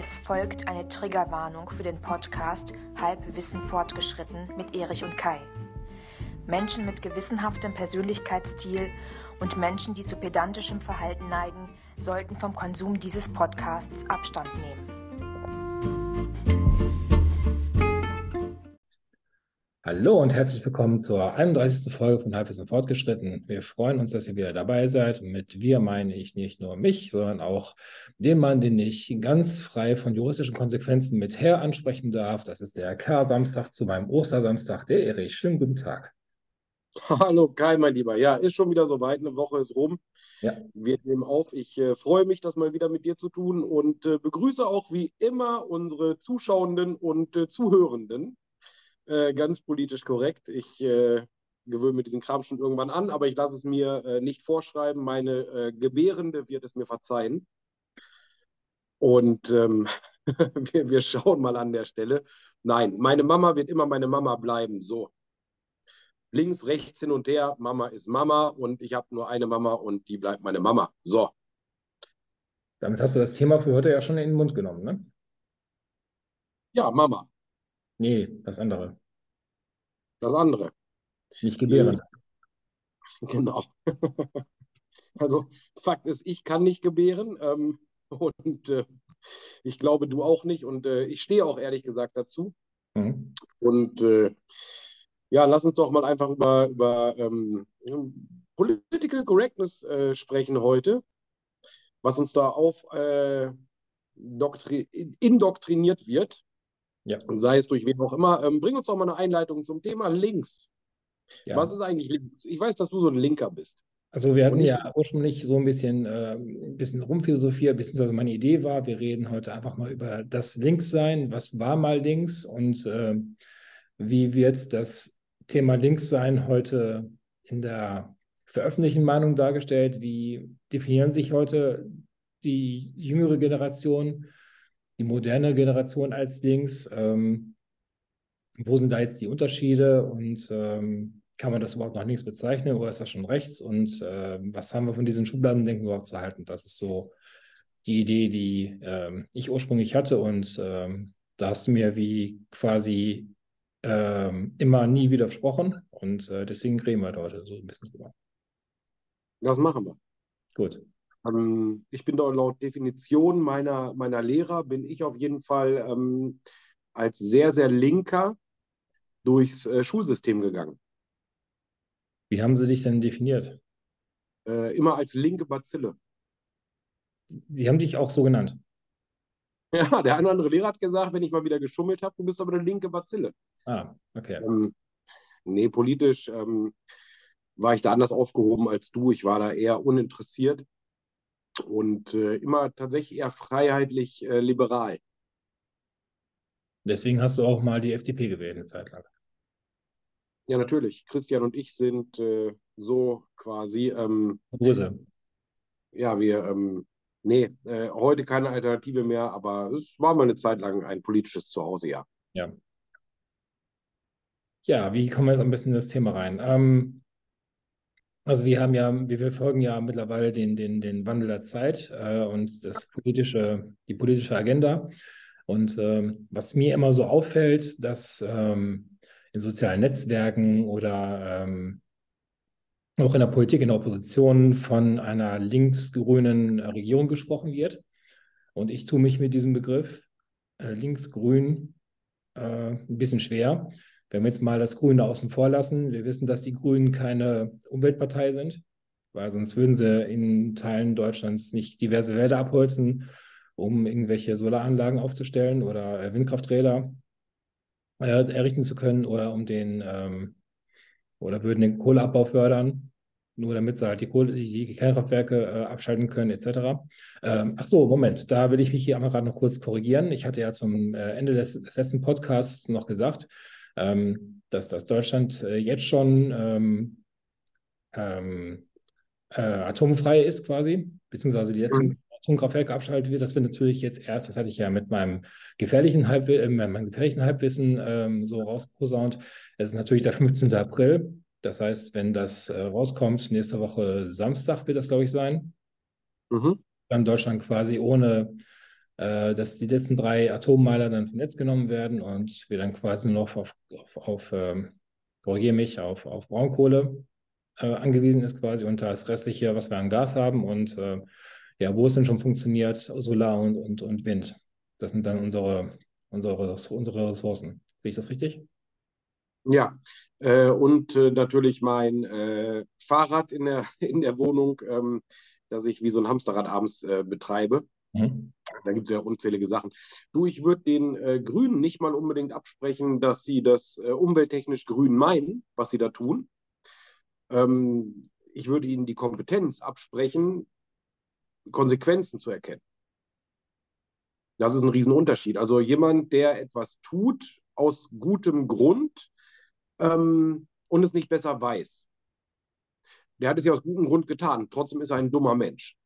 Es folgt eine Triggerwarnung für den Podcast Halbwissen fortgeschritten mit Erich und Kai. Menschen mit gewissenhaftem Persönlichkeitsstil und Menschen, die zu pedantischem Verhalten neigen, sollten vom Konsum dieses Podcasts Abstand nehmen. Hallo und herzlich willkommen zur 31. Folge von Halbwissen fortgeschritten. Wir freuen uns, dass ihr wieder dabei seid. Mit wir meine ich nicht nur mich, sondern auch den Mann, den ich ganz frei von juristischen Konsequenzen mit Herr ansprechen darf. Das ist der Kar-Samstag zu meinem Ostersamstag, der Erich. Schönen guten Tag. Hallo Kai, mein Lieber. Ja, ist schon wieder soweit. Eine Woche ist rum. Ja. Wir nehmen auf. Ich äh, freue mich, das mal wieder mit dir zu tun und äh, begrüße auch wie immer unsere Zuschauenden und äh, Zuhörenden. Äh, ganz politisch korrekt. Ich äh, gewöhne mir diesen Kram schon irgendwann an, aber ich lasse es mir äh, nicht vorschreiben. Meine äh, Gebärende wird es mir verzeihen. Und ähm, wir, wir schauen mal an der Stelle. Nein, meine Mama wird immer meine Mama bleiben. So. Links, rechts, hin und her. Mama ist Mama und ich habe nur eine Mama und die bleibt meine Mama. So. Damit hast du das Thema für heute ja schon in den Mund genommen, ne? Ja, Mama. Nee, das andere. Das andere. Nicht gebären. Genau. Also Fakt ist, ich kann nicht gebären ähm, und äh, ich glaube, du auch nicht und äh, ich stehe auch ehrlich gesagt dazu. Mhm. Und äh, ja, lass uns doch mal einfach über, über ähm, Political Correctness äh, sprechen heute, was uns da auf äh, doktri indoktriniert wird. Ja. sei es durch wen auch immer. Ähm, bring uns doch mal eine Einleitung zum Thema Links. Ja. Was ist eigentlich links? Ich weiß, dass du so ein Linker bist. Also wir hatten ja ursprünglich so ein bisschen, äh, ein bisschen rumphilosophiert, beziehungsweise meine Idee war, wir reden heute einfach mal über das Linkssein, was war mal links und äh, wie wird das Thema Linkssein heute in der veröffentlichten Meinung dargestellt, wie definieren sich heute die jüngere Generation, die moderne Generation als links, ähm, wo sind da jetzt die Unterschiede und ähm, kann man das überhaupt noch links bezeichnen oder ist das schon rechts? Und äh, was haben wir von diesen Schubladendenken überhaupt zu halten? Das ist so die Idee, die ähm, ich ursprünglich hatte. Und ähm, da hast du mir wie quasi ähm, immer nie widersprochen. Und äh, deswegen reden wir heute so ein bisschen drüber. Das machen wir. Gut. Ähm, ich bin doch laut Definition meiner, meiner Lehrer, bin ich auf jeden Fall ähm, als sehr, sehr linker durchs äh, Schulsystem gegangen. Wie haben sie dich denn definiert? Äh, immer als linke Bazille. Sie haben dich auch so genannt. Ja, der eine andere Lehrer hat gesagt, wenn ich mal wieder geschummelt habe, du bist aber eine linke Bazille. Ah, okay. Ähm, nee, politisch ähm, war ich da anders aufgehoben als du. Ich war da eher uninteressiert und äh, immer tatsächlich eher freiheitlich äh, liberal. Deswegen hast du auch mal die FDP gewählt eine Zeit lang. Ja, natürlich. Christian und ich sind äh, so quasi, ähm, Grüße. ja, wir, ähm, nee, äh, heute keine Alternative mehr, aber es war mal eine Zeit lang ein politisches Zuhause, ja. Ja. Ja, wie kommen wir jetzt am besten in das Thema rein? Ähm, also wir haben ja, wir verfolgen ja mittlerweile den, den, den Wandel der Zeit äh, und das politische, die politische Agenda. Und ähm, was mir immer so auffällt, dass ähm, in sozialen Netzwerken oder ähm, auch in der Politik, in der Opposition von einer linksgrünen Regierung gesprochen wird. Und ich tue mich mit diesem Begriff äh, linksgrün äh, ein bisschen schwer. Wenn wir jetzt mal das Grüne außen vor lassen, wir wissen, dass die Grünen keine Umweltpartei sind, weil sonst würden sie in Teilen Deutschlands nicht diverse Wälder abholzen, um irgendwelche Solaranlagen aufzustellen oder äh, Windkrafträder äh, errichten zu können oder um den ähm, oder würden den Kohleabbau fördern, nur damit sie halt die, Kohle, die Kernkraftwerke äh, abschalten können, etc. Ähm, ach so, Moment, da will ich mich hier einmal gerade noch kurz korrigieren. Ich hatte ja zum äh, Ende des, des letzten Podcasts noch gesagt, ähm, dass das Deutschland äh, jetzt schon ähm, ähm, äh, atomfrei ist quasi, beziehungsweise die letzten Atomkraftwerke abschaltet wird. Das wird natürlich jetzt erst, das hatte ich ja mit meinem gefährlichen, Halb äh, meinem gefährlichen Halbwissen ähm, so rausposaunt. Es ist natürlich der 15. April. Das heißt, wenn das äh, rauskommt, nächste Woche Samstag wird das, glaube ich, sein, Mhm. dann Deutschland quasi ohne dass die letzten drei Atommeiler dann vom Netz genommen werden und wir dann quasi nur noch auf, auf, auf ähm, korrigiere mich, auf, auf Braunkohle äh, angewiesen ist quasi und das restliche, was wir an Gas haben und äh, ja, wo es denn schon funktioniert, Solar und, und, und Wind. Das sind dann unsere, unsere, unsere Ressourcen. Sehe ich das richtig? Ja, äh, und äh, natürlich mein äh, Fahrrad in der, in der Wohnung, ähm, das ich wie so ein Hamsterrad abends äh, betreibe. Mhm. Da gibt es ja unzählige Sachen. Du, ich würde den äh, Grünen nicht mal unbedingt absprechen, dass sie das äh, umwelttechnisch grün meinen, was sie da tun. Ähm, ich würde ihnen die Kompetenz absprechen, Konsequenzen zu erkennen. Das ist ein Riesenunterschied. Also jemand, der etwas tut aus gutem Grund ähm, und es nicht besser weiß, der hat es ja aus gutem Grund getan. Trotzdem ist er ein dummer Mensch.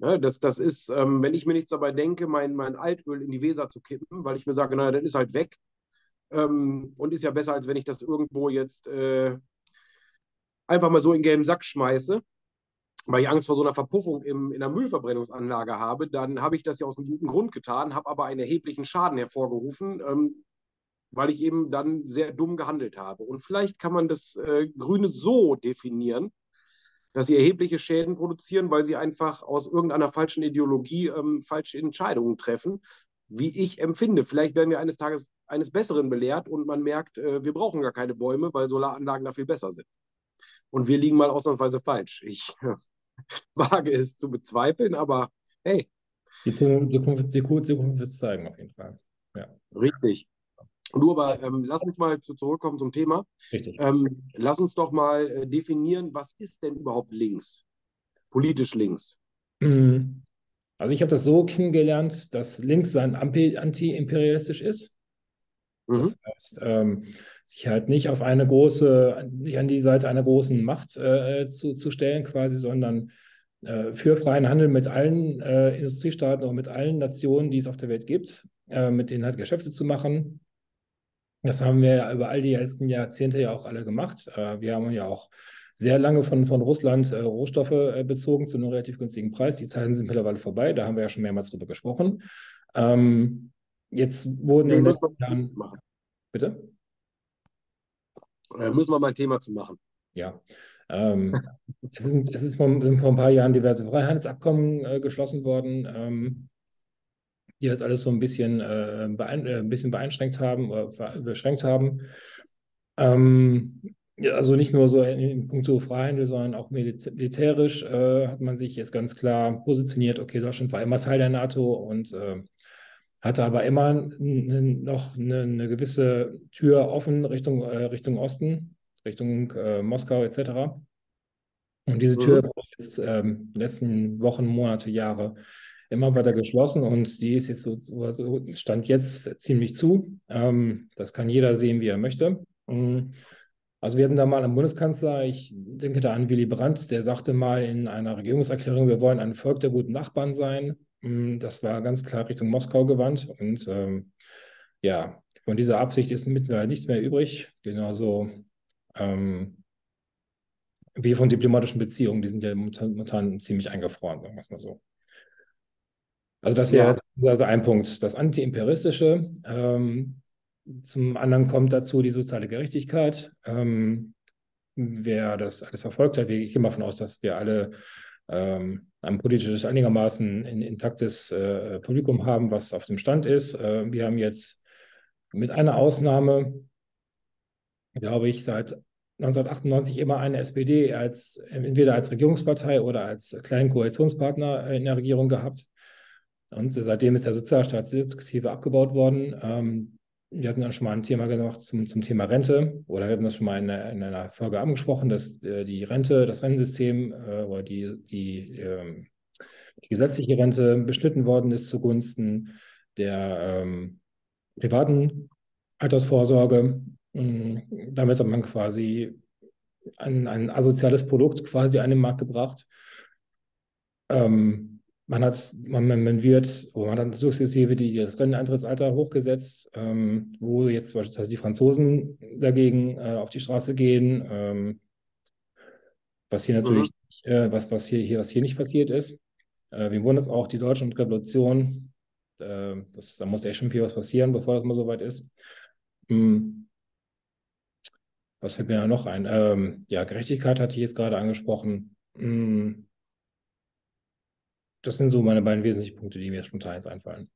Ne, das, das ist, ähm, wenn ich mir nichts dabei denke, mein, mein Altöl in die Weser zu kippen, weil ich mir sage, naja, dann ist halt weg. Ähm, und ist ja besser, als wenn ich das irgendwo jetzt äh, einfach mal so in gelben Sack schmeiße, weil ich Angst vor so einer Verpuffung im, in der Müllverbrennungsanlage habe, dann habe ich das ja aus einem guten Grund getan, habe aber einen erheblichen Schaden hervorgerufen, ähm, weil ich eben dann sehr dumm gehandelt habe. Und vielleicht kann man das äh, Grüne so definieren, dass sie erhebliche Schäden produzieren, weil sie einfach aus irgendeiner falschen Ideologie ähm, falsche Entscheidungen treffen, wie ich empfinde. Vielleicht werden wir eines Tages eines Besseren belehrt und man merkt, äh, wir brauchen gar keine Bäume, weil Solaranlagen da viel besser sind. Und wir liegen mal ausnahmsweise falsch. Ich äh, wage es zu bezweifeln, aber hey. Die Zukunft, die Zukunft wird es zeigen, auf jeden Fall. Ja. Richtig. Du, aber ähm, lass uns mal zu, zurückkommen zum Thema. Richtig. Ähm, lass uns doch mal äh, definieren, was ist denn überhaupt links? Politisch links. Mhm. Also ich habe das so kennengelernt, dass links sein anti-imperialistisch ist. Mhm. Das heißt, ähm, sich halt nicht auf eine große, sich an die Seite einer großen Macht äh, zu, zu stellen quasi, sondern äh, für freien Handel mit allen äh, Industriestaaten und mit allen Nationen, die es auf der Welt gibt, äh, mit denen halt Geschäfte zu machen das haben wir ja über all die letzten Jahrzehnte ja auch alle gemacht. Äh, wir haben ja auch sehr lange von, von Russland äh, Rohstoffe äh, bezogen zu einem relativ günstigen Preis. Die Zeiten sind mittlerweile vorbei, da haben wir ja schon mehrmals drüber gesprochen. Ähm, jetzt wurden in den letzten Jahren. Machen. Bitte? Da müssen wir mal ein Thema zu machen. Ja. Ähm, es, sind, es ist vor, sind vor ein paar Jahren diverse Freihandelsabkommen äh, geschlossen worden. Ähm, die das alles so ein bisschen, äh, beein äh, ein bisschen beeinschränkt haben oder beschränkt haben. Ähm, also nicht nur so in, in puncto Freihandel, sondern auch militärisch äh, hat man sich jetzt ganz klar positioniert, okay, Deutschland war immer Teil der NATO und äh, hatte aber immer noch eine, eine, gewisse Tür offen Richtung, äh, Richtung Osten, Richtung äh, Moskau etc. Und diese Tür mhm. wurde jetzt ähm, letzten Wochen, Monate, Jahre immer weiter geschlossen und die ist jetzt so, so stand jetzt ziemlich zu. Ähm, das kann jeder sehen, wie er möchte. Mm. Also wir hatten da mal einen Bundeskanzler, ich denke da an Willy Brandt, der sagte mal in einer Regierungserklärung, wir wollen ein Volk der guten Nachbarn sein. Mm, das war ganz klar Richtung Moskau gewandt und ähm, ja, von dieser Absicht ist mittlerweile nichts mehr übrig. Genauso ähm, wie von diplomatischen Beziehungen, die sind ja momentan ziemlich eingefroren, sagen wir es mal so. Also das wäre ja. also ein Punkt. Das Antiimperialistische. Ähm, zum anderen kommt dazu die soziale Gerechtigkeit. Ähm, wer das alles verfolgt hat, ich gehe mal davon aus, dass wir alle ähm, ein politisches einigermaßen in, intaktes äh, Publikum haben, was auf dem Stand ist. Äh, wir haben jetzt mit einer Ausnahme, glaube ich, seit 1998 immer eine SPD als entweder als Regierungspartei oder als kleinen Koalitionspartner in der Regierung gehabt. Und seitdem ist der Sozialstaat sukzessive abgebaut worden. Ähm, wir hatten dann schon mal ein Thema gemacht zum, zum Thema Rente oder wir hatten das schon mal in, in einer Folge angesprochen, dass äh, die Rente, das Rentensystem äh, oder die, die, äh, die, gesetzliche Rente beschnitten worden ist zugunsten der ähm, privaten Altersvorsorge. Ähm, damit hat man quasi ein, ein asoziales Produkt quasi an den Markt gebracht. Ähm, man hat, man, man wird, man hat sukzessive die, das Renteneintrittsalter hochgesetzt, ähm, wo jetzt beispielsweise die Franzosen dagegen äh, auf die Straße gehen, ähm, was hier natürlich, mhm. äh, was, was hier, hier, was hier nicht passiert ist. Äh, wir wundern es auch, die deutsche Revolution, äh, das, da muss echt schon viel was passieren, bevor das mal so weit ist. Hm. Was fällt mir da noch ein? Ähm, ja, Gerechtigkeit hatte ich jetzt gerade angesprochen. Hm. Das sind so meine beiden wesentlichen Punkte, die mir spontan jetzt einfallen.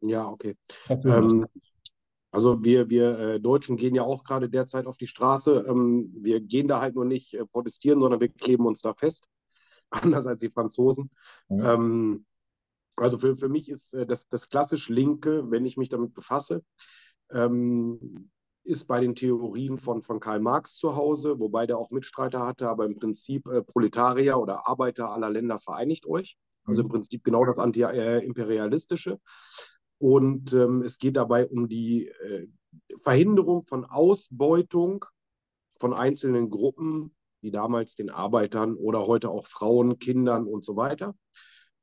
Ja, okay. Ähm, also wir, wir äh, Deutschen gehen ja auch gerade derzeit auf die Straße. Ähm, wir gehen da halt nur nicht äh, protestieren, sondern wir kleben uns da fest. Anders als die Franzosen. Ja. Ähm, also für, für mich ist äh, das, das klassisch Linke, wenn ich mich damit befasse, ähm, ist bei den Theorien von, von Karl Marx zu Hause, wobei der auch Mitstreiter hatte, aber im Prinzip äh, Proletarier oder Arbeiter aller Länder vereinigt euch. Also im. Prinzip genau das Anti-Imperialistische. Und ähm, es geht dabei um die äh, Verhinderung von Ausbeutung von einzelnen Gruppen, wie damals den Arbeitern oder heute auch Frauen, Kindern und so weiter.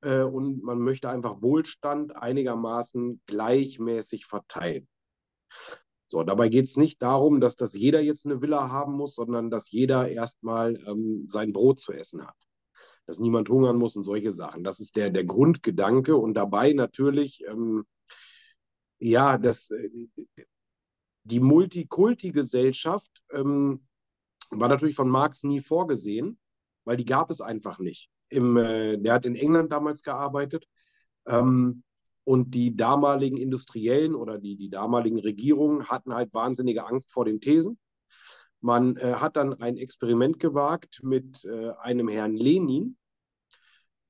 Äh, und man möchte einfach Wohlstand einigermaßen gleichmäßig verteilen. So, dabei geht es nicht darum, dass das jeder jetzt eine Villa haben muss, sondern dass jeder erstmal ähm, sein Brot zu essen hat. Dass niemand hungern muss und solche Sachen. Das ist der, der Grundgedanke und dabei natürlich ähm, ja, das, äh, die Multikulti-Gesellschaft ähm, war natürlich von Marx nie vorgesehen, weil die gab es einfach nicht. Im, äh, der hat in England damals gearbeitet ähm, und die damaligen Industriellen oder die, die damaligen Regierungen hatten halt wahnsinnige Angst vor den Thesen. Man äh, hat dann ein Experiment gewagt mit äh, einem Herrn Lenin,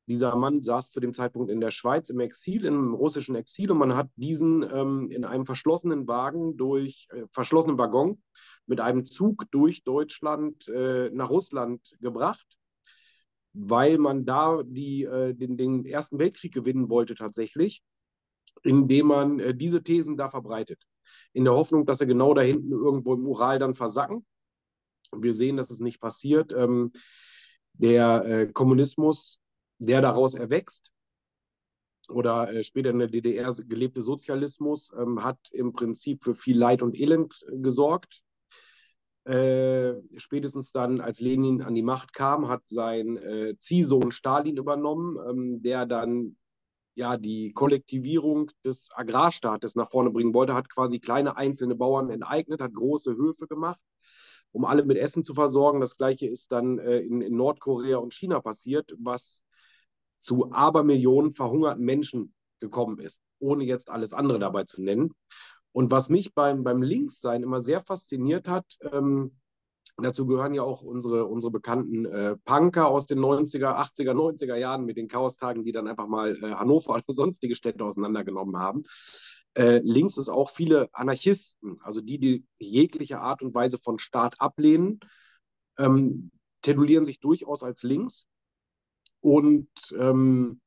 dieser Mann saß zu dem Zeitpunkt in der Schweiz im Exil, im russischen Exil, und man hat diesen ähm, in einem verschlossenen Wagen durch, äh, verschlossenen Waggon mit einem Zug durch Deutschland äh, nach Russland gebracht, weil man da die, äh, den, den, Ersten Weltkrieg gewinnen wollte tatsächlich, indem man äh, diese Thesen da verbreitet. In der Hoffnung, dass sie genau da hinten irgendwo im Ural dann versacken. Wir sehen, dass es nicht passiert. Ähm, der äh, Kommunismus der daraus erwächst oder äh, später in der DDR gelebte Sozialismus ähm, hat im Prinzip für viel Leid und Elend gesorgt. Äh, spätestens dann, als Lenin an die Macht kam, hat sein äh, Ziehsohn Stalin übernommen, ähm, der dann ja die Kollektivierung des Agrarstaates nach vorne bringen wollte, hat quasi kleine einzelne Bauern enteignet, hat große Höfe gemacht, um alle mit Essen zu versorgen. Das gleiche ist dann äh, in, in Nordkorea und China passiert, was zu Abermillionen verhungerten Menschen gekommen ist, ohne jetzt alles andere dabei zu nennen. Und was mich beim, beim Linkssein immer sehr fasziniert hat, ähm, dazu gehören ja auch unsere, unsere bekannten äh, Punker aus den 90er, 80er, 90er Jahren mit den Chaostagen, die dann einfach mal äh, Hannover oder sonstige Städte auseinandergenommen haben. Äh, links ist auch viele Anarchisten, also die, die jegliche Art und Weise von Staat ablehnen, ähm, titulieren sich durchaus als links und ähm,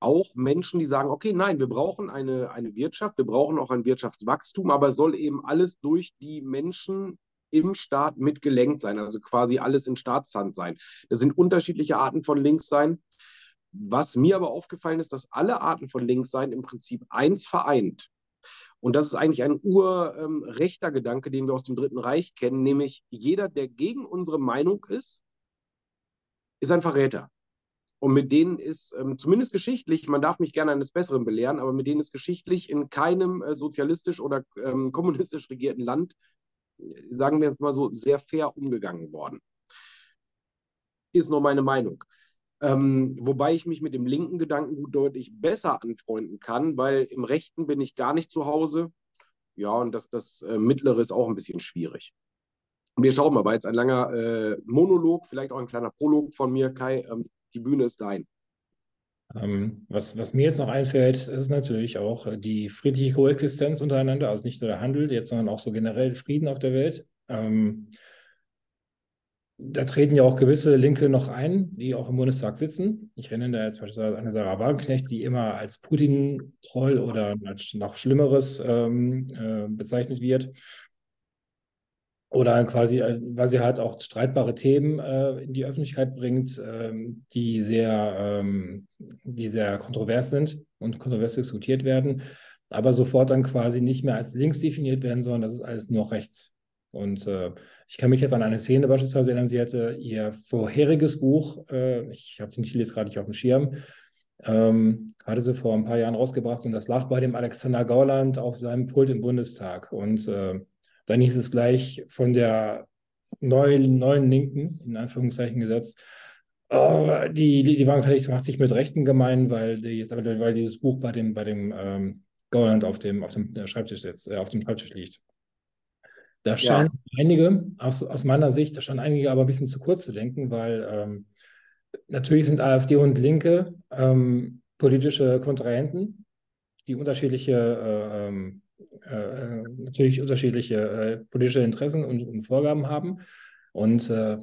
auch Menschen, die sagen, okay, nein, wir brauchen eine, eine Wirtschaft, wir brauchen auch ein Wirtschaftswachstum, aber es soll eben alles durch die Menschen im Staat mitgelenkt sein, also quasi alles in Staatshand sein. Das sind unterschiedliche Arten von Linkssein. Was mir aber aufgefallen ist, dass alle Arten von Linkssein im Prinzip eins vereint. Und das ist eigentlich ein urrechter ähm, Gedanke, den wir aus dem Dritten Reich kennen, nämlich jeder, der gegen unsere Meinung ist, ist ein Verräter. Und mit denen ist ähm, zumindest geschichtlich, man darf mich gerne eines Besseren belehren, aber mit denen ist geschichtlich in keinem äh, sozialistisch oder ähm, kommunistisch regierten Land, sagen wir mal so, sehr fair umgegangen worden. Ist nur meine Meinung. Ähm, wobei ich mich mit dem linken Gedankengut deutlich besser anfreunden kann, weil im rechten bin ich gar nicht zu Hause. Ja, und das, das äh, mittlere ist auch ein bisschen schwierig. Wir schauen mal, war jetzt ein langer äh, Monolog, vielleicht auch ein kleiner Prolog von mir, Kai. Ähm, die Bühne ist dein. Ähm, was, was mir jetzt noch einfällt, ist natürlich auch äh, die friedliche Koexistenz untereinander, also nicht nur der Handel jetzt, sondern auch so generell Frieden auf der Welt. Ähm, da treten ja auch gewisse Linke noch ein, die auch im Bundestag sitzen. Ich erinnere da jetzt beispielsweise an Sarah Wagenknecht, die immer als Putin-Troll oder als noch Schlimmeres ähm, äh, bezeichnet wird oder quasi, äh, weil sie halt auch streitbare Themen äh, in die Öffentlichkeit bringt, ähm, die sehr, ähm, die sehr kontrovers sind und kontrovers diskutiert werden, aber sofort dann quasi nicht mehr als links definiert werden, sondern das ist alles nur rechts. Und äh, ich kann mich jetzt an eine Szene beispielsweise erinnern, sie hatte ihr vorheriges Buch, äh, ich habe den Titel jetzt gerade nicht auf dem Schirm, ähm, hatte sie vor ein paar Jahren rausgebracht und das lag bei dem Alexander Gauland auf seinem Pult im Bundestag. Und äh, dann hieß es gleich von der neuen, neuen Linken, in Anführungszeichen gesetzt, oh, die, die, vielleicht, macht sich mit Rechten gemein, weil, die, weil dieses Buch bei dem, bei dem ähm, Gauland auf dem, auf dem Schreibtisch sitzt, äh, auf dem Schreibtisch liegt. Da scheinen ja. einige, aus, aus meiner Sicht, da scheinen einige aber ein bisschen zu kurz zu denken, weil ähm, natürlich sind AfD und Linke ähm, politische Kontrahenten, die unterschiedliche, äh, ähm, äh, natürlich unterschiedliche äh, politische Interessen und, und, Vorgaben haben. Und äh,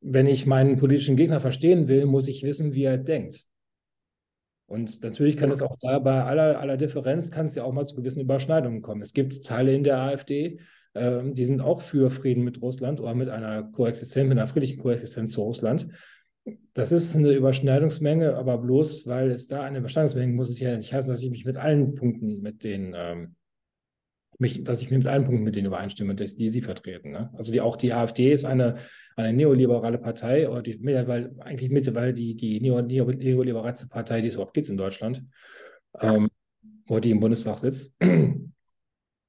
wenn ich meinen politischen Gegner verstehen will, muss ich wissen, wie er denkt. Und natürlich kann es auch da bei aller, aller Differenz, kann es ja auch mal zu gewissen Überschneidungen kommen. Es gibt Teile in der AfD, äh, die sind auch für Frieden mit Russland oder mit einer Koexistenz, mit einer friedlichen Koexistenz zu Russland. Das ist eine Überschneidungsmenge, aber bloß weil es da eine Überschneidungsmenge muss es ja nicht heißen, dass ich mich mit allen Punkten mit den ähm, mich, dass ich mit allen Punkten mit denen übereinstimme, die, die sie vertreten. Ne? Also die, auch die AfD ist eine, eine neoliberale Partei, oder die, weil, eigentlich mittlerweile die, die neo, neo, neoliberalste Partei, die es überhaupt gibt in Deutschland, ähm, wo die im Bundestag sitzt.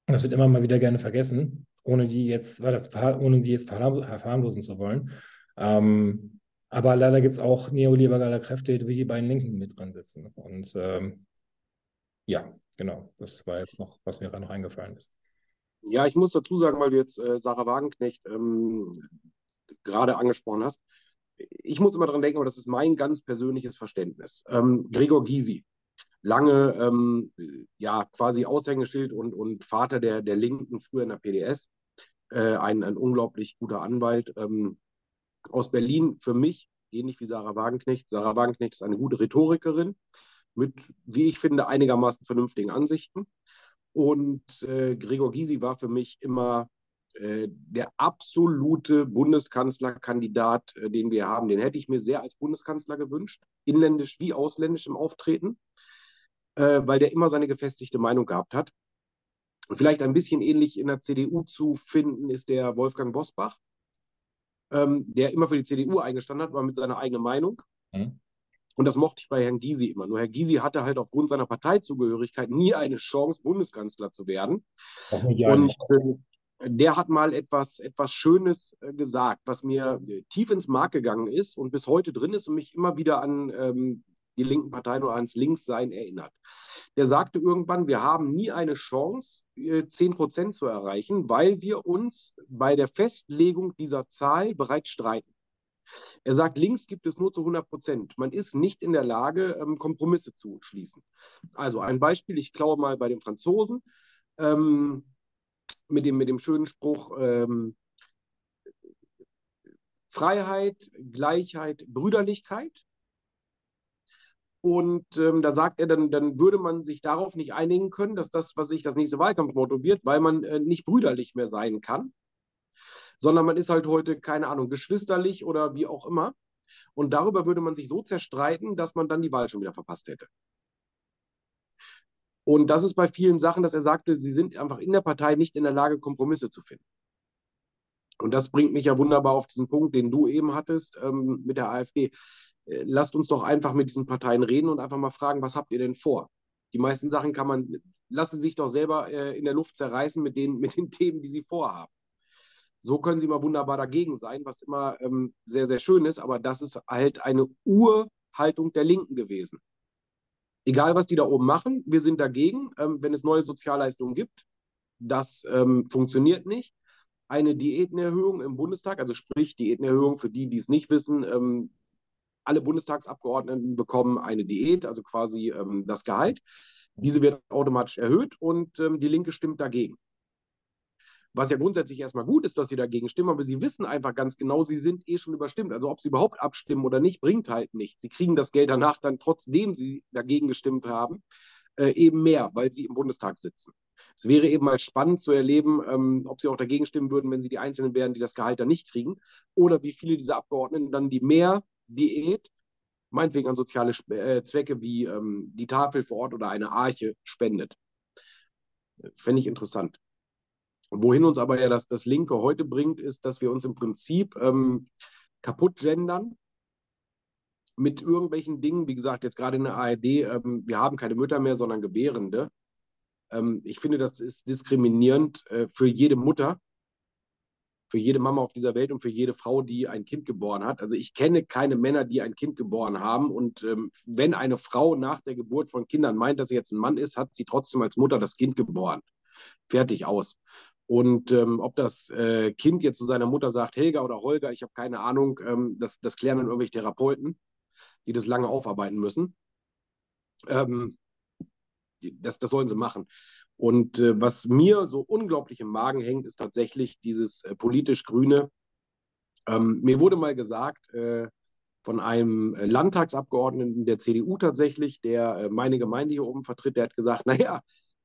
Das wird immer mal wieder gerne vergessen, ohne die jetzt, ohne die jetzt verharmlosen zu wollen. Ähm, aber leider gibt es auch neoliberale Kräfte, wie die beiden Linken mit dran sitzen. Und ähm, ja, genau, das war jetzt noch, was mir gerade noch eingefallen ist. Ja, ich muss dazu sagen, weil du jetzt äh, Sarah Wagenknecht ähm, gerade angesprochen hast. Ich muss immer daran denken, aber das ist mein ganz persönliches Verständnis. Ähm, Gregor Gysi, lange ähm, ja quasi Aushängeschild und, und Vater der, der Linken früher in der PDS, äh, ein, ein unglaublich guter Anwalt. Ähm, aus Berlin für mich, ähnlich wie Sarah Wagenknecht. Sarah Wagenknecht ist eine gute Rhetorikerin mit, wie ich finde, einigermaßen vernünftigen Ansichten. Und äh, Gregor Gysi war für mich immer äh, der absolute Bundeskanzlerkandidat, äh, den wir haben. Den hätte ich mir sehr als Bundeskanzler gewünscht, inländisch wie ausländisch im Auftreten, äh, weil der immer seine gefestigte Meinung gehabt hat. Vielleicht ein bisschen ähnlich in der CDU zu finden ist der Wolfgang Bosbach, ähm, der immer für die CDU eingestanden hat, aber mit seiner eigenen Meinung. Mhm. Und das mochte ich bei Herrn Gysi immer. Nur Herr Gysi hatte halt aufgrund seiner Parteizugehörigkeit nie eine Chance, Bundeskanzler zu werden. Und äh, der hat mal etwas, etwas Schönes äh, gesagt, was mir äh, tief ins Mark gegangen ist und bis heute drin ist und mich immer wieder an ähm, die linken Parteien oder ans Linkssein erinnert. Der sagte irgendwann, wir haben nie eine Chance, 10 Prozent zu erreichen, weil wir uns bei der Festlegung dieser Zahl bereits streiten. Er sagt, links gibt es nur zu 100 Prozent. Man ist nicht in der Lage, ähm, Kompromisse zu schließen. Also ein Beispiel, ich klaue mal bei den Franzosen ähm, mit, dem, mit dem schönen Spruch, ähm, Freiheit, Gleichheit, Brüderlichkeit. Und ähm, da sagt er, dann, dann würde man sich darauf nicht einigen können, dass das, was sich das nächste Wahlkampfmotto wird, weil man äh, nicht brüderlich mehr sein kann, sondern man ist halt heute, keine Ahnung, geschwisterlich oder wie auch immer. Und darüber würde man sich so zerstreiten, dass man dann die Wahl schon wieder verpasst hätte. Und das ist bei vielen Sachen, dass er sagte, sie sind einfach in der Partei nicht in der Lage, Kompromisse zu finden. Und das bringt mich ja wunderbar auf diesen Punkt, den du eben hattest ähm, mit der AfD. Äh, lasst uns doch einfach mit diesen Parteien reden und einfach mal fragen, was habt ihr denn vor? Die meisten Sachen kann man, lassen sich doch selber äh, in der Luft zerreißen mit den, mit den Themen, die sie vorhaben. So können sie mal wunderbar dagegen sein, was immer ähm, sehr, sehr schön ist, aber das ist halt eine Urhaltung der Linken gewesen. Egal, was die da oben machen, wir sind dagegen, ähm, wenn es neue Sozialleistungen gibt. Das ähm, funktioniert nicht eine Diätenerhöhung im Bundestag, also sprich Diätenerhöhung für die, die es nicht wissen. Ähm, alle Bundestagsabgeordneten bekommen eine Diät, also quasi ähm, das Gehalt. Diese wird automatisch erhöht und ähm, die Linke stimmt dagegen. Was ja grundsätzlich erstmal gut ist, dass sie dagegen stimmen, aber sie wissen einfach ganz genau, sie sind eh schon überstimmt. Also ob sie überhaupt abstimmen oder nicht, bringt halt nichts. Sie kriegen das Geld danach dann, trotzdem sie dagegen gestimmt haben, äh, eben mehr, weil sie im Bundestag sitzen. Es wäre eben mal spannend zu erleben, ähm, ob sie auch dagegen stimmen würden, wenn sie die Einzelnen wären, die das Gehalt dann nicht kriegen, oder wie viele dieser Abgeordneten dann die mehr Diät, meinetwegen an soziale äh, Zwecke wie ähm, die Tafel vor Ort oder eine Arche spendet. Fände ich interessant. Wohin uns aber ja das, das Linke heute bringt, ist, dass wir uns im Prinzip ähm, kaputt gendern mit irgendwelchen Dingen, wie gesagt, jetzt gerade in der ARD, ähm, wir haben keine Mütter mehr, sondern Gebärende. Ähm, ich finde, das ist diskriminierend äh, für jede Mutter, für jede Mama auf dieser Welt und für jede Frau, die ein Kind geboren hat. Also ich kenne keine Männer, die ein Kind geboren haben. Und ähm, wenn eine Frau nach der Geburt von Kindern meint, dass sie jetzt ein Mann ist, hat sie trotzdem als Mutter das Kind geboren. Fertig aus. Und ähm, ob das äh, Kind jetzt zu seiner Mutter sagt, Helga oder Holger, ich habe keine Ahnung, ähm, das, das klären dann irgendwelche Therapeuten, die das lange aufarbeiten müssen. Ähm, das, das sollen sie machen. Und äh, was mir so unglaublich im Magen hängt, ist tatsächlich dieses äh, politisch Grüne. Ähm, mir wurde mal gesagt äh, von einem äh, Landtagsabgeordneten der CDU tatsächlich, der äh, meine Gemeinde hier oben vertritt, der hat gesagt, naja,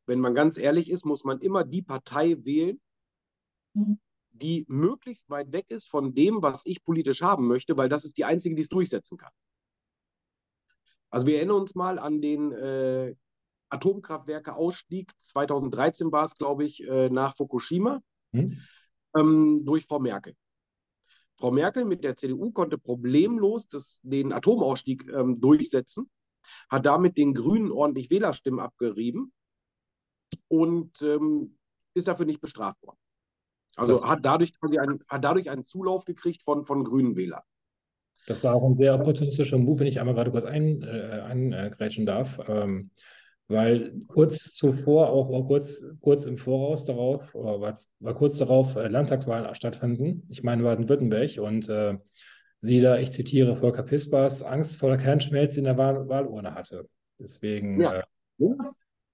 wenn man ganz ehrlich ist, muss man immer die Partei wählen, mhm. die möglichst weit weg ist von dem, was ich politisch haben möchte, weil das ist die einzige, die es durchsetzen kann. Also wir erinnern uns mal an den äh, Atomkraftwerke-Ausstieg, 2013 war es, glaube ich, äh, nach Fukushima, hm. ähm, durch Frau Merkel. Frau Merkel mit der CDU konnte problemlos das, den Atomausstieg ähm, durchsetzen, hat damit den Grünen ordentlich Wählerstimmen abgerieben und ähm, ist dafür nicht bestraft worden. Also das hat dadurch quasi einen, hat dadurch einen Zulauf gekriegt von, von grünen Wählern. Das war auch ein sehr opportunistischer Move, wenn ich einmal gerade kurz eingrätschen ein, äh, darf. Ähm, weil kurz zuvor, auch, auch kurz, kurz im Voraus darauf, war, war kurz darauf äh, Landtagswahlen stattfanden, ich meine Baden-Württemberg, und äh, sie da, ich zitiere Volker Pispers, Angst vor der Kernschmelze in der Wahl Wahlurne hatte. Deswegen ja. äh,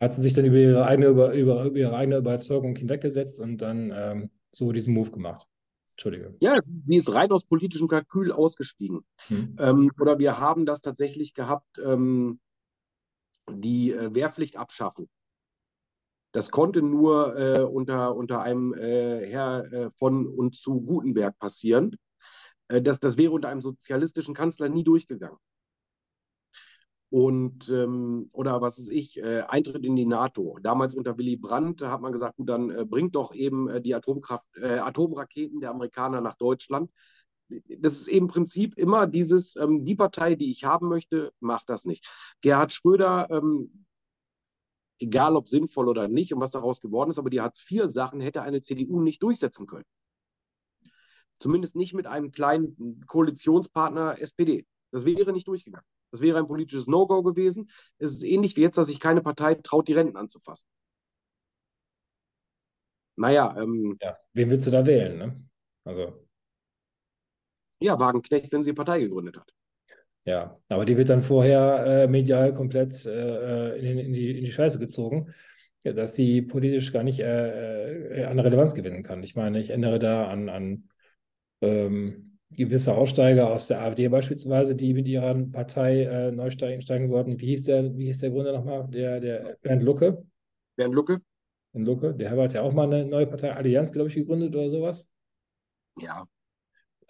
hat sie sich dann über ihre eigene, über, über, über ihre eigene Überzeugung hinweggesetzt und dann ähm, so diesen Move gemacht. Entschuldige. Ja, sie ist rein aus politischem Kalkül ausgestiegen. Hm. Ähm, oder wir haben das tatsächlich gehabt, ähm, die äh, Wehrpflicht abschaffen. Das konnte nur äh, unter, unter einem äh, Herr äh, von und zu Gutenberg passieren. Äh, das, das wäre unter einem sozialistischen Kanzler nie durchgegangen. Und, ähm, oder was ist ich, äh, Eintritt in die NATO. Damals unter Willy Brandt hat man gesagt, gut, dann bringt doch eben die Atomkraft, Atomraketen der Amerikaner nach Deutschland das ist eben im Prinzip immer dieses, ähm, die Partei, die ich haben möchte, macht das nicht. Gerhard Schröder, ähm, egal ob sinnvoll oder nicht und was daraus geworden ist, aber die Hartz-IV-Sachen hätte eine CDU nicht durchsetzen können. Zumindest nicht mit einem kleinen Koalitionspartner SPD. Das wäre nicht durchgegangen. Das wäre ein politisches No-Go gewesen. Es ist ähnlich wie jetzt, dass sich keine Partei traut, die Renten anzufassen. Naja. Ähm, ja, wen willst du da wählen? Ne? Also. Ja, Wagenknecht, wenn sie Partei gegründet hat. Ja, aber die wird dann vorher äh, medial komplett äh, in, in, die, in die Scheiße gezogen, dass die politisch gar nicht äh, äh, an Relevanz gewinnen kann. Ich meine, ich erinnere da an, an ähm, gewisse Aussteiger aus der AfD beispielsweise, die mit ihrer Partei äh, neu steigen, wollten. Wie hieß der, wie hieß der Gründer nochmal? Der, der Bernd Lucke. Bernd Lucke. Bernd Lucke, der hat ja auch mal eine neue Partei, Allianz, glaube ich, gegründet oder sowas. Ja,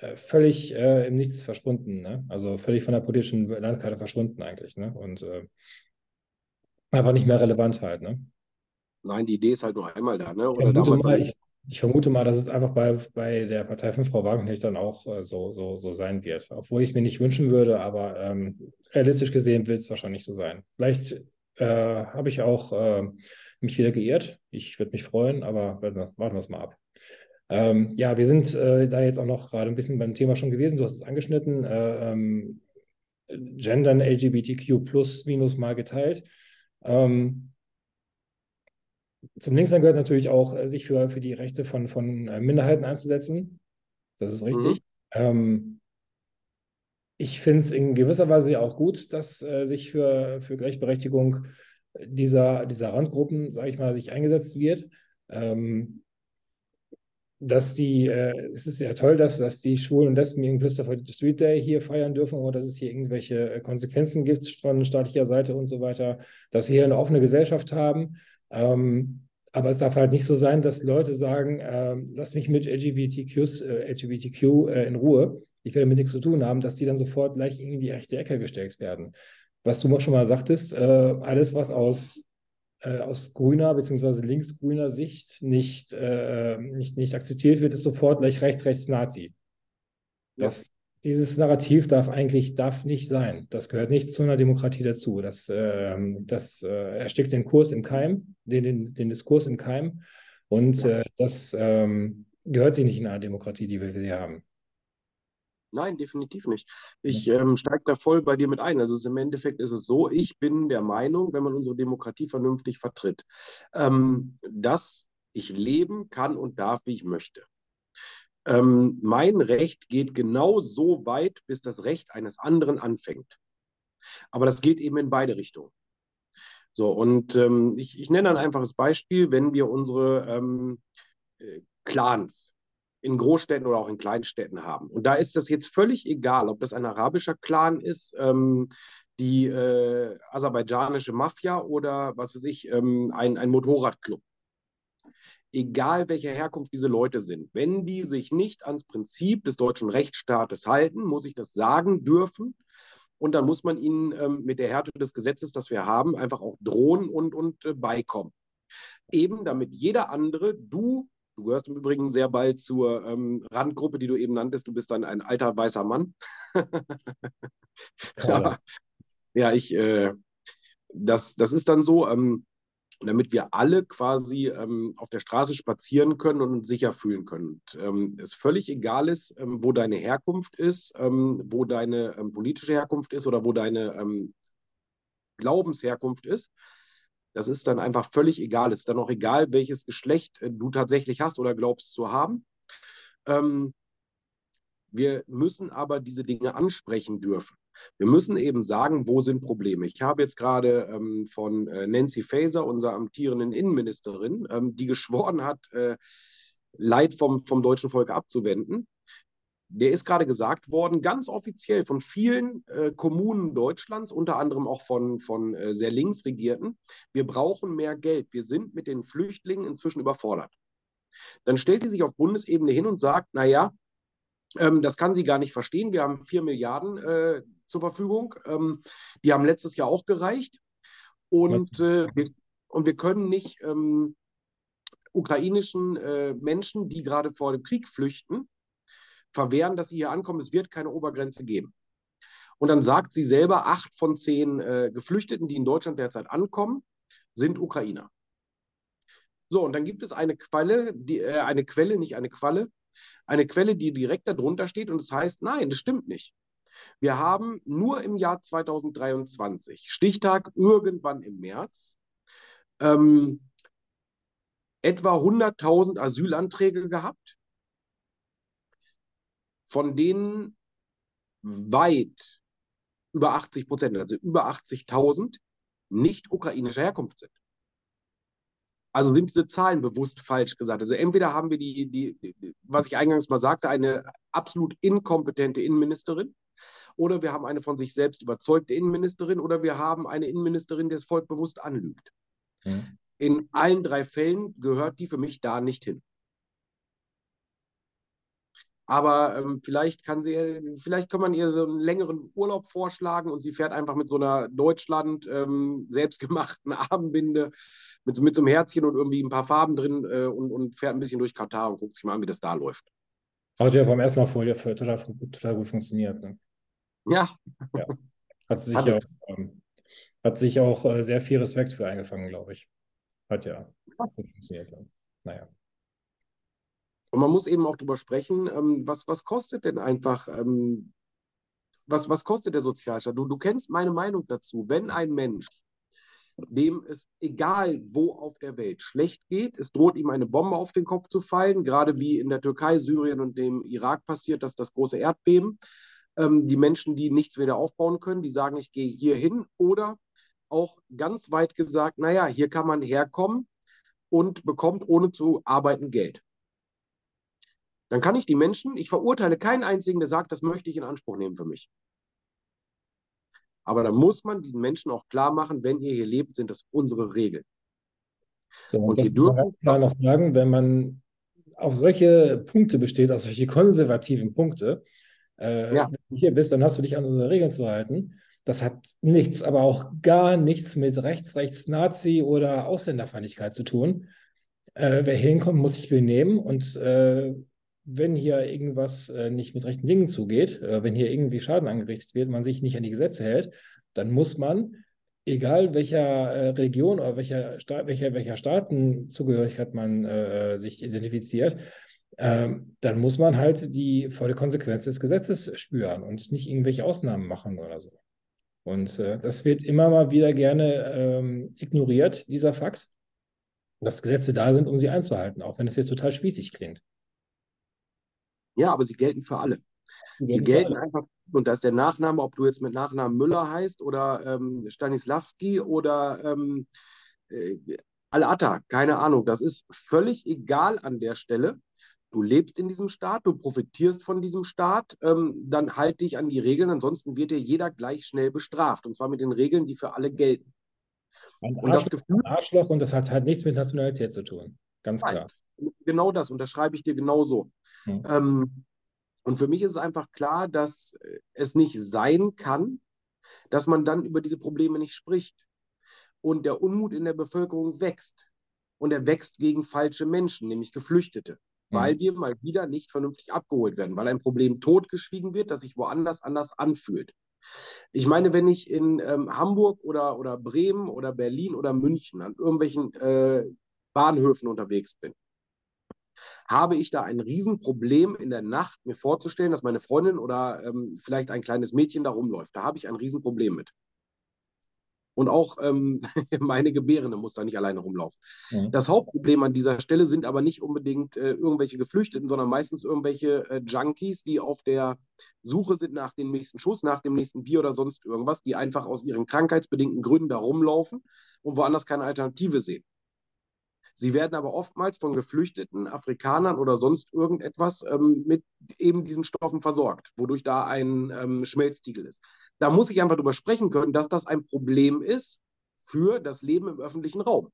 äh, völlig äh, im Nichts verschwunden. Ne? Also völlig von der politischen Landkarte verschwunden eigentlich. Ne? Und äh, einfach nicht mehr relevant halt. Ne? Nein, die Idee ist halt nur einmal da. Ne? Oder ich, vermute mal, ich, ich, vermute mal, dass es einfach bei, bei der Partei von Frau Wagenknecht dann auch äh, so, so, so sein wird. Obwohl ich es mir nicht wünschen würde, aber ähm, realistisch gesehen wird es wahrscheinlich so sein. Vielleicht äh, habe ich auch äh, mich wieder geirrt. Ich würde mich freuen, aber warten wir es mal ab. Ähm, ja, wir sind äh, da jetzt auch noch gerade ein bisschen beim Thema schon gewesen. Du hast es angeschnitten. Äh, ähm, Gendern LGBTQ plus minus mal geteilt. Ähm, zum Linksein gehört natürlich auch, äh, sich für, für die Rechte von, von äh, Minderheiten einzusetzen. Das ist richtig. Mhm. Ähm, ich finde es in gewisser Weise auch gut, dass äh, sich für, für Gleichberechtigung dieser, dieser Randgruppen, sage ich mal, sich eingesetzt wird. Ähm, dass die, äh, es ist ja toll, dass, dass die Schwulen und Lesben ihren Christopher Street Day hier feiern dürfen oder dass es hier irgendwelche Konsequenzen gibt von staatlicher Seite und so weiter, dass wir hier eine offene Gesellschaft haben. Ähm, aber es darf halt nicht so sein, dass Leute sagen, äh, lass mich mit LGBTQs, äh, LGBTQ äh, in Ruhe, ich werde mit nichts zu tun haben, dass die dann sofort gleich in die rechte Ecke gestellt werden. Was du auch schon mal sagtest, äh, alles, was aus äh, aus grüner bzw. linksgrüner Sicht nicht, äh, nicht, nicht akzeptiert wird, ist sofort gleich rechts, rechts Nazi. Das, dieses Narrativ darf eigentlich darf nicht sein. Das gehört nicht zu einer Demokratie dazu. Das, äh, das äh, erstickt den Kurs im Keim, den, den, den Diskurs im Keim. Und äh, das ähm, gehört sich nicht in einer Demokratie, die wir hier haben. Nein, definitiv nicht. Ich ähm, steige da voll bei dir mit ein. Also im Endeffekt ist es so, ich bin der Meinung, wenn man unsere Demokratie vernünftig vertritt, ähm, dass ich leben kann und darf, wie ich möchte. Ähm, mein Recht geht genau so weit, bis das Recht eines anderen anfängt. Aber das gilt eben in beide Richtungen. So, und ähm, ich, ich nenne ein einfaches Beispiel, wenn wir unsere ähm, äh, Clans in Großstädten oder auch in Kleinstädten haben. Und da ist das jetzt völlig egal, ob das ein arabischer Clan ist, ähm, die äh, aserbaidschanische Mafia oder was weiß ich, ähm, ein, ein Motorradclub. Egal welcher Herkunft diese Leute sind, wenn die sich nicht ans Prinzip des deutschen Rechtsstaates halten, muss ich das sagen dürfen. Und dann muss man ihnen ähm, mit der Härte des Gesetzes, das wir haben, einfach auch drohen und, und äh, beikommen. Eben damit jeder andere, du Du gehörst im Übrigen sehr bald zur ähm, Randgruppe, die du eben nanntest. Du bist dann ein alter weißer Mann. ja, ja, ich, äh, das, das ist dann so, ähm, damit wir alle quasi ähm, auf der Straße spazieren können und uns sicher fühlen können. Und, ähm, es völlig egal ist, ähm, wo deine Herkunft ist, ähm, wo deine ähm, politische Herkunft ist oder wo deine ähm, Glaubensherkunft ist. Das ist dann einfach völlig egal. Es ist dann auch egal, welches Geschlecht äh, du tatsächlich hast oder glaubst zu haben. Wir müssen aber diese Dinge ansprechen dürfen. Wir müssen eben sagen, wo sind Probleme. Ich habe jetzt gerade ähm, von äh, Nancy Faeser, unserer amtierenden Innenministerin, ähm, die geschworen hat, äh, Leid vom, vom deutschen Volk abzuwenden der ist gerade gesagt worden, ganz offiziell von vielen äh, Kommunen Deutschlands, unter anderem auch von, von äh, sehr links regierten, wir brauchen mehr Geld. Wir sind mit den Flüchtlingen inzwischen überfordert. Dann stellt die sich auf Bundesebene hin und sagt, naja, ähm, das kann sie gar nicht verstehen. Wir haben vier Milliarden äh, zur Verfügung. Ähm, die haben letztes Jahr auch gereicht. Und, äh, wir, und wir können nicht ähm, ukrainischen äh, Menschen, die gerade vor dem Krieg flüchten, verwehren, dass sie hier ankommen. Es wird keine Obergrenze geben. Und dann sagt sie selber, acht von zehn äh, Geflüchteten, die in Deutschland derzeit ankommen, sind Ukrainer. So, und dann gibt es eine Quelle, die, äh, eine Quelle, nicht eine Qualle, eine Quelle, die direkt darunter steht und es das heißt, nein, das stimmt nicht. Wir haben nur im Jahr 2023, Stichtag irgendwann im März, ähm, etwa 100.000 Asylanträge gehabt von denen weit über 80 Prozent, also über 80.000, nicht ukrainischer Herkunft sind. Also sind diese Zahlen bewusst falsch gesagt. Also entweder haben wir die, die, was ich eingangs mal sagte, eine absolut inkompetente Innenministerin, oder wir haben eine von sich selbst überzeugte Innenministerin, oder wir haben eine Innenministerin, die das Volk bewusst anlügt. Mhm. In allen drei Fällen gehört die für mich da nicht hin. Aber ähm, vielleicht kann sie, vielleicht kann man ihr so einen längeren Urlaub vorschlagen und sie fährt einfach mit so einer Deutschland ähm, selbstgemachten Armbinde mit, mit so einem Herzchen und irgendwie ein paar Farben drin äh, und, und fährt ein bisschen durch Katar und guckt sich mal an, wie das da läuft. Hat ja beim ersten Mal vorher total, total gut funktioniert. Ne? Ja. ja. Hat sich auch, ähm, hat sich auch äh, sehr viel Respekt für eingefangen, glaube ich. Hat ja funktioniert. Naja. Und man muss eben auch darüber sprechen, ähm, was, was kostet denn einfach, ähm, was, was kostet der Sozialstaat? Du, du kennst meine Meinung dazu. Wenn ein Mensch, dem es egal wo auf der Welt schlecht geht, es droht ihm eine Bombe auf den Kopf zu fallen, gerade wie in der Türkei, Syrien und dem Irak passiert, dass das große Erdbeben, ähm, die Menschen, die nichts wieder aufbauen können, die sagen, ich gehe hier hin oder auch ganz weit gesagt, naja, hier kann man herkommen und bekommt ohne zu arbeiten Geld dann kann ich die Menschen, ich verurteile keinen einzigen, der sagt, das möchte ich in Anspruch nehmen für mich. Aber da muss man diesen Menschen auch klar machen, wenn ihr hier lebt, sind das unsere Regeln. So, und, und das muss man klar noch sagen, wenn man auf solche Punkte besteht, auf solche konservativen Punkte, äh, ja. wenn du hier bist, dann hast du dich an unsere Regeln zu halten. Das hat nichts, aber auch gar nichts mit Rechts, Rechts, Nazi oder Ausländerfeindlichkeit zu tun. Äh, wer hinkommt, muss sich benehmen und äh, wenn hier irgendwas äh, nicht mit rechten Dingen zugeht, äh, wenn hier irgendwie Schaden angerichtet wird, man sich nicht an die Gesetze hält, dann muss man, egal welcher äh, Region oder welcher, Sta welcher, welcher Staatenzugehörigkeit man sich identifiziert, ähm, dann muss man halt die volle Konsequenz des Gesetzes spüren und nicht irgendwelche Ausnahmen machen oder so. Und äh, das wird immer mal wieder gerne ähm, ignoriert, dieser Fakt, dass Gesetze da sind, um sie einzuhalten, auch wenn es jetzt total spießig klingt. Ja, aber sie gelten für alle. Sie gelten, sie gelten einfach, und da ist der Nachname, ob du jetzt mit Nachnamen Müller heißt oder ähm, Stanislavski oder ähm, äh, Al-Atta, keine Ahnung. Das ist völlig egal an der Stelle. Du lebst in diesem Staat, du profitierst von diesem Staat, ähm, dann halt dich an die Regeln, ansonsten wird dir jeder gleich schnell bestraft. Und zwar mit den Regeln, die für alle gelten. Ein Arschloch, und das Gefühl, ein Arschloch und das hat halt nichts mit Nationalität zu tun. Ganz klar. Genau das, und das schreibe ich dir genauso. Hm. Ähm, und für mich ist es einfach klar, dass es nicht sein kann, dass man dann über diese Probleme nicht spricht. Und der Unmut in der Bevölkerung wächst. Und er wächst gegen falsche Menschen, nämlich Geflüchtete. Weil wir mal wieder nicht vernünftig abgeholt werden, weil ein Problem totgeschwiegen wird, das sich woanders anders anfühlt. Ich meine, wenn ich in ähm, Hamburg oder, oder Bremen oder Berlin oder München an irgendwelchen äh, Bahnhöfen unterwegs bin, habe ich da ein Riesenproblem in der Nacht, mir vorzustellen, dass meine Freundin oder ähm, vielleicht ein kleines Mädchen da rumläuft. Da habe ich ein Riesenproblem mit. Und auch ähm, meine Gebärende muss da nicht alleine rumlaufen. Mhm. Das Hauptproblem an dieser Stelle sind aber nicht unbedingt äh, irgendwelche Geflüchteten, sondern meistens irgendwelche äh, Junkies, die auf der Suche sind nach dem nächsten Schuss, nach dem nächsten Bier oder sonst irgendwas, die einfach aus ihren krankheitsbedingten Gründen da rumlaufen und woanders keine Alternative sehen. Sie werden aber oftmals von Geflüchteten, Afrikanern oder sonst irgendetwas ähm, mit eben diesen Stoffen versorgt, wodurch da ein ähm, Schmelztiegel ist. Da muss ich einfach darüber sprechen können, dass das ein Problem ist für das Leben im öffentlichen Raum.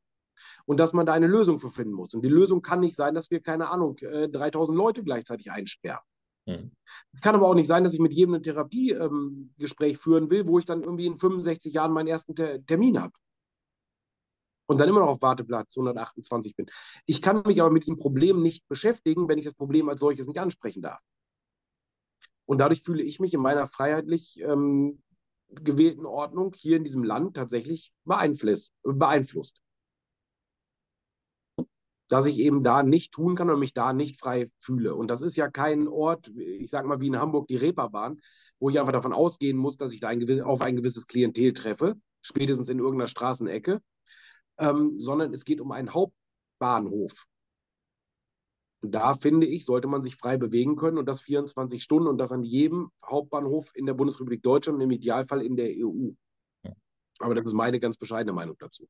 Und dass man da eine Lösung für finden muss. Und die Lösung kann nicht sein, dass wir, keine Ahnung, äh, 3000 Leute gleichzeitig einsperren. Hm. Es kann aber auch nicht sein, dass ich mit jedem ein Therapiegespräch ähm, führen will, wo ich dann irgendwie in 65 Jahren meinen ersten Ter Termin habe und dann immer noch auf Warteplatz 128 bin. Ich kann mich aber mit diesem Problem nicht beschäftigen, wenn ich das Problem als solches nicht ansprechen darf. Und dadurch fühle ich mich in meiner freiheitlich ähm, gewählten Ordnung hier in diesem Land tatsächlich beeinflusst. Dass ich eben da nicht tun kann und mich da nicht frei fühle. Und das ist ja kein Ort, ich sage mal wie in Hamburg die Reeperbahn, wo ich einfach davon ausgehen muss, dass ich da ein auf ein gewisses Klientel treffe, spätestens in irgendeiner Straßenecke ähm, sondern es geht um einen Hauptbahnhof. Und da finde ich, sollte man sich frei bewegen können und das 24 Stunden und das an jedem Hauptbahnhof in der Bundesrepublik Deutschland, im Idealfall in der EU. Aber das ist meine ganz bescheidene Meinung dazu.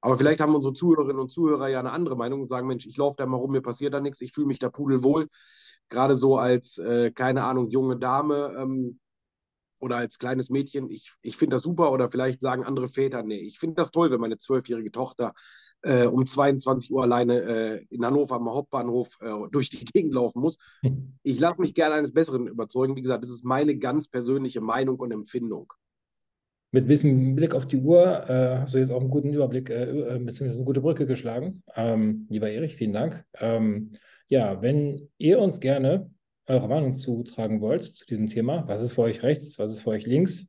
Aber vielleicht haben unsere Zuhörerinnen und Zuhörer ja eine andere Meinung und sagen, Mensch, ich laufe da mal rum, mir passiert da nichts, ich fühle mich da pudelwohl. Gerade so als, äh, keine Ahnung, junge Dame, ähm, oder als kleines Mädchen, ich, ich finde das super oder vielleicht sagen andere Väter, nee, ich finde das toll, wenn meine zwölfjährige Tochter äh, um 22 Uhr alleine äh, in Hannover am Hauptbahnhof äh, durch die Gegend laufen muss. Ich lasse mich gerne eines Besseren überzeugen. Wie gesagt, das ist meine ganz persönliche Meinung und Empfindung. Mit ein bisschen Blick auf die Uhr äh, hast du jetzt auch einen guten Überblick, äh, äh, beziehungsweise eine gute Brücke geschlagen. Ähm, lieber Erich, vielen Dank. Ähm, ja, wenn ihr uns gerne eure Meinung zutragen wollt zu diesem Thema. Was ist für euch rechts, was ist für euch links?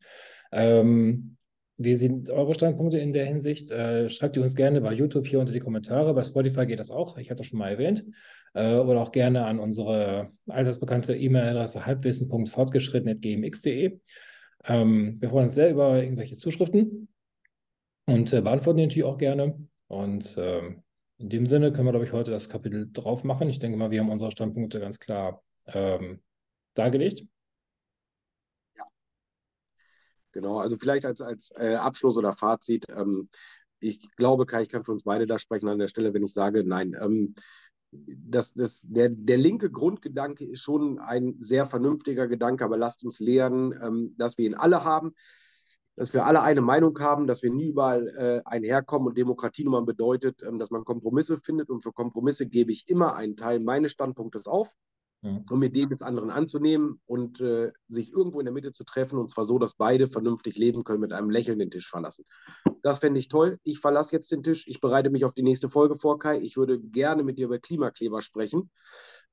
Ähm, wie sind eure Standpunkte in der Hinsicht? Äh, schreibt ihr uns gerne bei YouTube hier unter die Kommentare. Bei Spotify geht das auch, ich hatte das schon mal erwähnt. Äh, oder auch gerne an unsere allseits E-Mail-Adresse halbwissen.fortgeschritten.gmx.de. Ähm, wir freuen uns sehr über irgendwelche Zuschriften und äh, beantworten die natürlich auch gerne. Und ähm, in dem Sinne können wir, glaube ich, heute das Kapitel drauf machen. Ich denke mal, wir haben unsere Standpunkte ganz klar ähm, dargelegt. Ja. Genau, also vielleicht als, als äh, Abschluss oder Fazit. Ähm, ich glaube, Kai, ich kann für uns beide da sprechen an der Stelle, wenn ich sage, nein. Ähm, das, das, der, der linke Grundgedanke ist schon ein sehr vernünftiger Gedanke, aber lasst uns lernen, ähm, dass wir ihn alle haben, dass wir alle eine Meinung haben, dass wir nie überall äh, einherkommen und Demokratie nun mal bedeutet, ähm, dass man Kompromisse findet und für Kompromisse gebe ich immer einen Teil meines Standpunktes auf mhm. um mit dem des anderen anzunehmen und äh, sich irgendwo in der Mitte zu treffen und zwar so, dass beide vernünftig leben können, mit einem Lächeln den Tisch verlassen. Das fände ich toll. Ich verlasse jetzt den Tisch. Ich bereite mich auf die nächste Folge vor, Kai. Ich würde gerne mit dir über Klimakleber sprechen.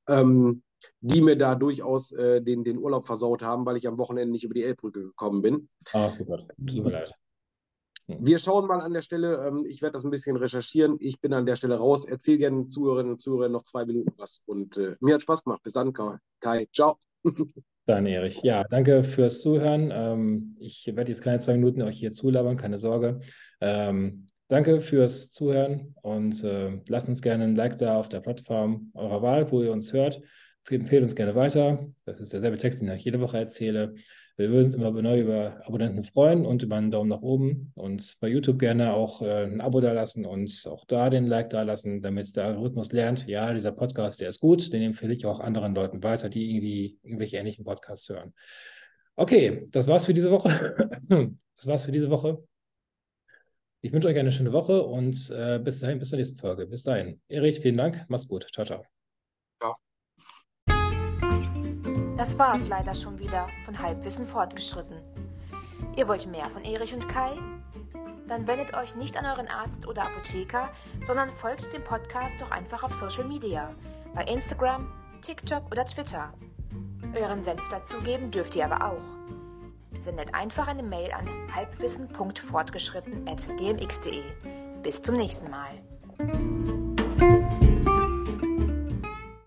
ähm, die mir da durchaus äh, den, den Urlaub versaut haben, weil ich am Wochenende nicht über die Elbbrücke gekommen bin. Ach, oh Gott, tut mir leid. Wir schauen mal an der Stelle, ähm, ich werde das ein bisschen recherchieren. Ich bin an der Stelle raus. Erzähl gerne Zuhörerinnen und Zuhörern noch zwei Minuten was. Und äh, mir hat Spaß gemacht. Bis dann, Kai. Ciao. Dann, Erich. Ja, danke fürs Zuhören. Ähm, ich werde jetzt keine zwei Minuten euch hier zulabern, keine Sorge. Ähm, danke fürs Zuhören und äh, lasst uns gerne ein Like da auf der Plattform eurer Wahl, wo ihr uns hört. Empfehlt uns gerne weiter. Das ist derselbe Text, den ich jede Woche erzähle. Wir würden uns immer neu über Abonnenten freuen und über einen Daumen nach oben. Und bei YouTube gerne auch äh, ein Abo da lassen und auch da den Like da lassen, damit der Algorithmus lernt, ja, dieser Podcast, der ist gut, den empfehle ich auch anderen Leuten weiter, die irgendwie irgendwelche ähnlichen Podcasts hören. Okay, das war's für diese Woche. das war's für diese Woche. Ich wünsche euch eine schöne Woche und äh, bis dahin, bis zur nächsten Folge. Bis dahin. Erich, vielen Dank. Mach's gut. Ciao, ciao. Das war es leider schon wieder von Halbwissen fortgeschritten. Ihr wollt mehr von Erich und Kai? Dann wendet euch nicht an euren Arzt oder Apotheker, sondern folgt dem Podcast doch einfach auf Social Media, bei Instagram, TikTok oder Twitter. Euren Senf dazugeben dürft ihr aber auch. Sendet einfach eine Mail an halbwissen.fortgeschritten.gmx.de. Bis zum nächsten Mal.